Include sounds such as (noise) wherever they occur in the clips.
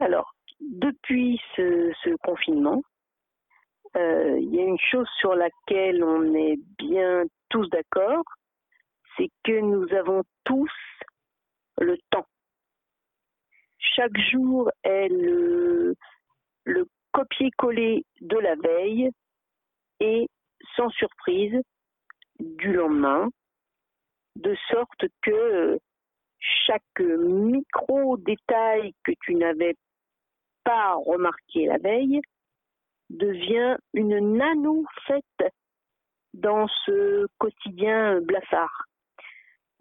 Alors, depuis ce, confinement, euh, il y a une chose sur laquelle on est bien tous d'accord, c'est que nous avons tous le temps. Chaque jour est le, le copier-coller de la veille et sans surprise du lendemain, de sorte que chaque micro-détail que tu n'avais pas remarqué la veille devient une nano-fête dans ce quotidien blafard.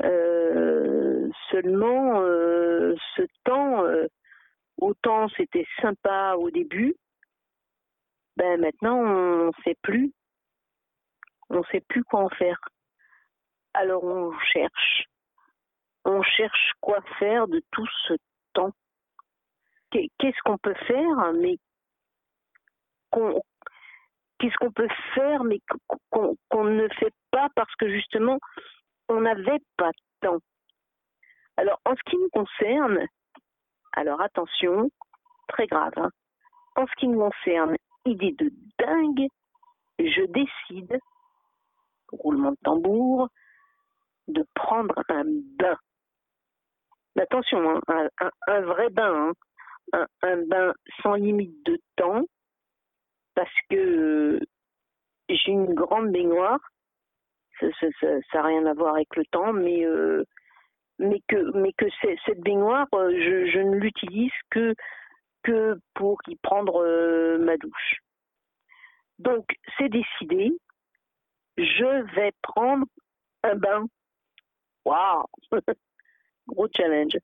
Euh, seulement, euh, ce temps, euh, autant c'était sympa au début, ben maintenant on ne sait plus, on sait plus quoi en faire. Alors on cherche, on cherche quoi faire de tout ce temps. Qu'est-ce qu'on peut faire, mais qu'est-ce qu'on peut faire, mais qu'on ne fait pas parce que justement on n'avait pas de temps. Alors en ce qui nous concerne, alors attention, très grave. Hein, en ce qui nous concerne, idée de dingue, je décide, roulement de tambour, de prendre un bain. Attention, hein, un, vrai bain, hein, un, bain sans limite de temps, parce que j'ai une grande baignoire. Ça n'a rien à voir avec le temps, mais euh, que cette baignoire, euh, je, ne l'utilise que pour y prendre euh, ma douche. Donc c'est décidé. Je vais prendre un bain Waouh (laughs) Gros challenge.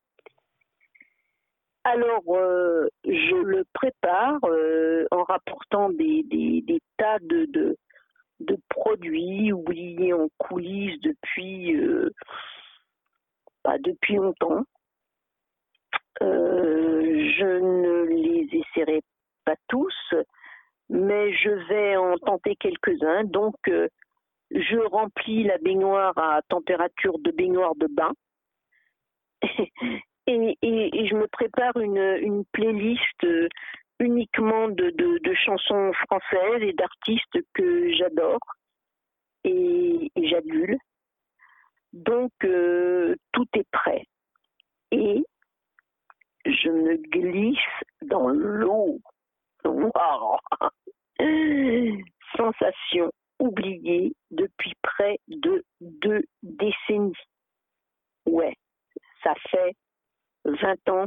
Alors, euh, je le prépare euh, en rapportant des, tas de, produits oubliés en coulisses depuis, euh, depuis longtemps. je ne les essaierai pas tous, mais je vais en tenter quelques-uns. Donc, je remplis la baignoire à température de baignoire de bain. (laughs) et, je me prépare une, playlist euh, uniquement de, chansons françaises et d'artistes que j'adore et, j'adule. Donc euh, tout est prêt. Et je me glisse dans l'eau. Wow. (laughs) Sensation oublié depuis près de deux décennies. Ouais, ça fait 20 ans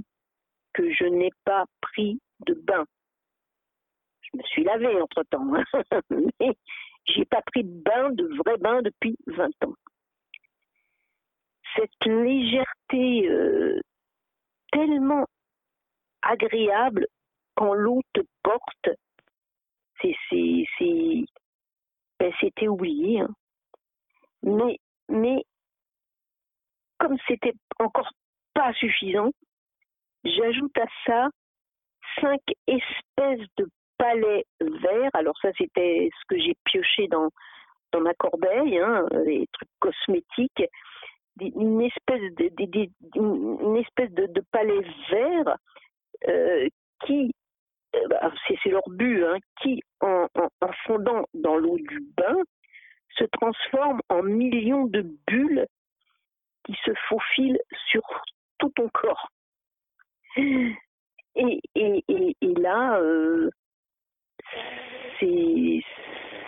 que je n'ai pas pris de bain. Je me suis lavé entre-temps, hein (laughs) mais j'ai pas pris de bain, de vrai bain depuis 20 ans. Cette légèreté euh, tellement agréable quand l'eau te porte, ben, c'était oublié. Hein. Mais, mais comme c'était encore pas suffisant, j'ajoute à ça cinq espèces de palais verts. Alors ça, c'était ce que j'ai pioché dans, dans ma corbeille, hein, les trucs cosmétiques. Une espèce de, une espèce de, palais vert euh, qui euh, bah, c'est leur but, hein, qui, en, fondant dans l'eau du bain, se transforme en millions de bulles qui se faufilent sur tout ton corps. Et, là, euh, c'est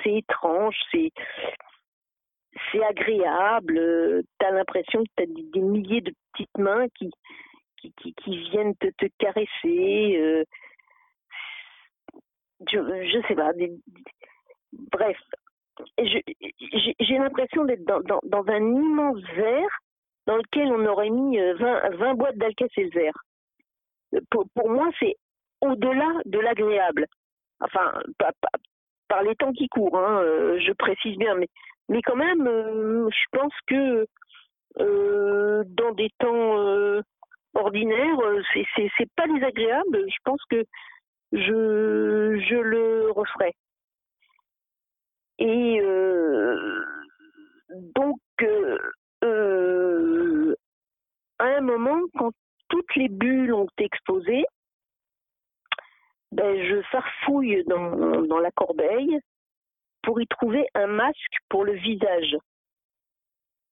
étrange, c'est agréable. Tu as l'impression que tu as des, milliers de petites mains qui, qui, qui, viennent te, te caresser. Euh, je, je sais pas. bref, j'ai l'impression d'être dans, dans, dans, un immense verre dans lequel on aurait mis 20, euh, 20 boîtes d'Alka-Seltzer. Pour, pour moi, c'est au-delà de l'agréable. Enfin, par, les temps qui courent, hein, euh, je précise bien, mais, mais quand même, euh, je pense que dans des temps ordinaires, c'est pas désagréable. Je pense que je, je le referai. Et euh, donc, euh, euh, moment, quand toutes les bulles ont explosé, ben, je farfouille dans, dans la corbeille pour y trouver un masque pour le visage.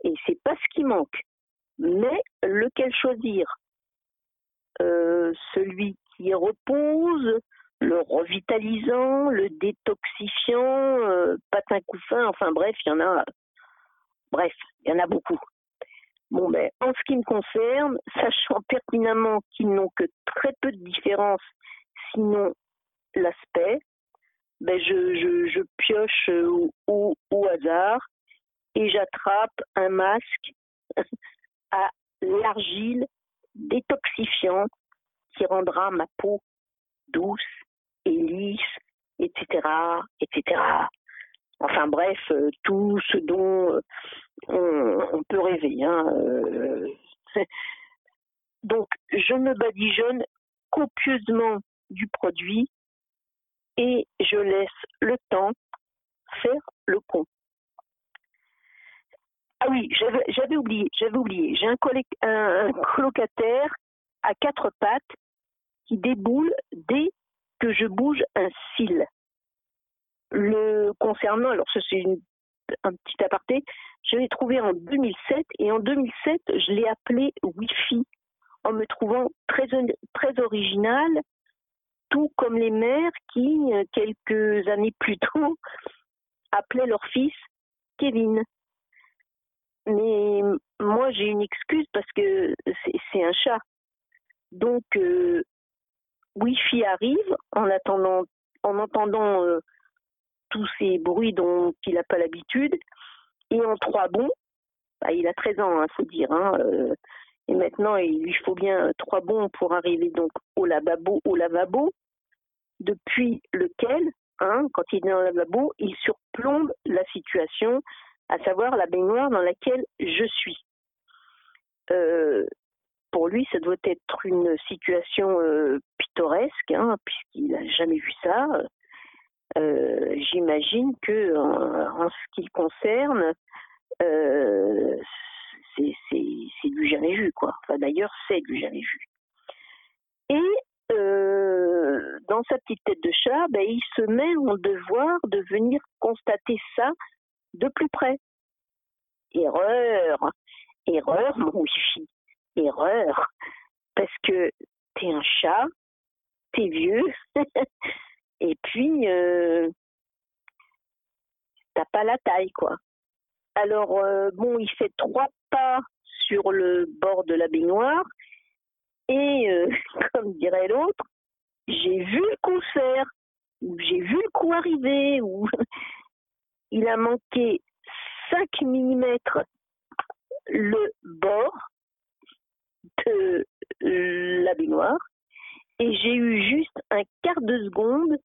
Et c'est pas ce qui manque. Mais lequel choisir? Euh, Celui qui repose, le revitalisant, le détoxifiant, euh, patin couffin, enfin bref, il y en a. Bref, il y en a beaucoup. Bon, ben, en ce qui me concerne, sachant pertinemment qu'ils n'ont que très peu de différence, sinon l'aspect, ben je, je, je pioche au, au, au hasard et j'attrape un masque (laughs) à l'argile détoxifiant qui rendra ma peau douce et lisse, etc., etc. Enfin bref, euh, tout ce dont euh, Hein. Euh. (laughs) Donc, je me badigeonne copieusement du produit et je laisse le temps faire le con. Ah oui, j'avais oublié, j'avais oublié. J'ai un, un, colocataire à quatre pattes qui déboule dès que je bouge un cil. Le concernant, alors c'est un petit aparté, je l'ai trouvé en 2007 et en 2007 je l'ai appelé Wi-Fi en me trouvant très, très original, tout comme les mères qui, quelques années plus tôt, (laughs) appelaient leur fils Kevin. Mais moi, j'ai une excuse parce que c'est un chat. Donc, euh, Wi-Fi arrive en attendant, en entendant euh, tous ces bruits dont il n'a pas l'habitude. Et en trois bons, bah, il a 13 ans, il hein, faut dire. Hein, euh, et maintenant, il lui faut bien trois bons pour arriver donc au lavabo, au lavabo, depuis lequel, hein, quand il est dans le lavabo, il surplombe la situation à savoir la baignoire dans laquelle je suis. Euh, pour lui, ça doit être une situation euh, pittoresque, puisqu'il n'a jamais vu ça. Euh, j'imagine que en, ce qui le concerne, c'est du jamais vu, quoi. Enfin, d'ailleurs, c'est du jamais vu. Et dans sa petite tête de chat, ben, il se met en devoir de venir constater ça de plus près. Erreur, erreur, mon wifi, erreur, parce que t'es un chat, t'es vieux, (laughs) et puis euh, t'as pas la taille, quoi. Alors, euh, bon, il fait trois pas sur le bord de la baignoire, et euh, (laughs) comme dirait l'autre, j'ai vu le concert, ou j'ai vu le coup arriver, ou (laughs) il a manqué 5 mm le bord de la baignoire et j'ai eu juste un quart de seconde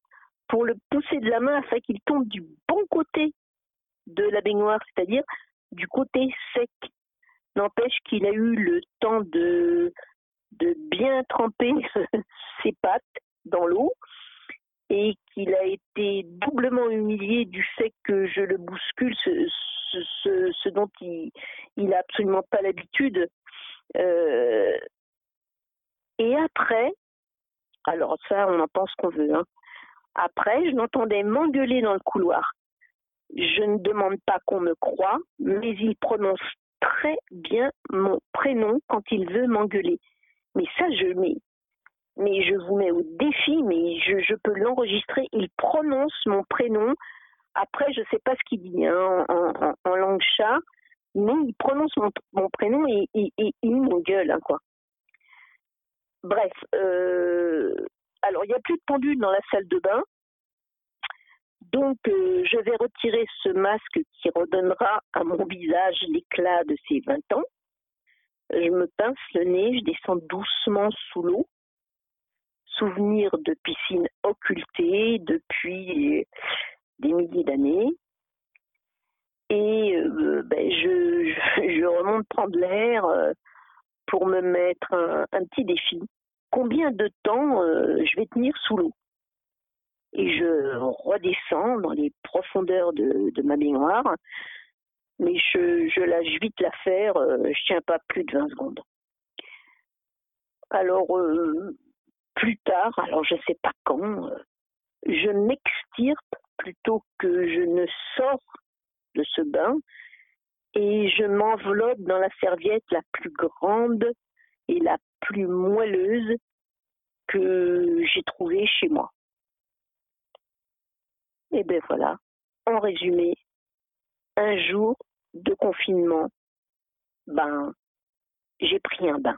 pour le pousser de la main afin qu'il tombe du bon côté de la baignoire, c'est-à-dire du côté sec. N'empêche qu'il a eu le temps de, bien tremper (laughs) ses pattes dans l'eau et qu'il a été doublement humilié du fait que je le bouscule, ce, dont il n'a absolument pas l'habitude. Euh, et après, alors ça, on en pense qu'on veut. Hein. Après, je l'entendais m'engueuler dans le couloir. Je ne demande pas qu'on me croie, mais il prononce très bien mon prénom quand il veut m'engueuler. Mais ça, je mets mais je vous mets au défi, mais je, peux l'enregistrer. Il prononce mon prénom. Après, je ne sais pas ce qu'il dit hein, en, langue chat, mais il prononce mon, prénom et, il m'engueule, hein, quoi. Bref, euh, alors il n'y a plus de pendule dans la salle de bain. Donc, euh, je vais retirer ce masque qui redonnera à mon visage l'éclat de ses 20 ans. Je me pince le nez, je descends doucement sous l'eau souvenirs de piscine occultée depuis des milliers d'années. Et euh, ben, je, je, remonte prendre l'air euh, pour me mettre un, petit défi. Combien de temps euh, je vais tenir sous l'eau Et je redescends dans les profondeurs de, ma baignoire, mais je, lâche vite l'affaire, je tiens pas plus de 20 secondes. Alors, plus tard, alors je ne sais pas quand, euh, je m'extirpe plutôt que je ne sors de ce bain et je m'enveloppe dans la serviette la plus grande la plus moelleuse que j'ai trouvée chez moi. Et ben voilà, en résumé, un jour de confinement, ben, j'ai pris un bain.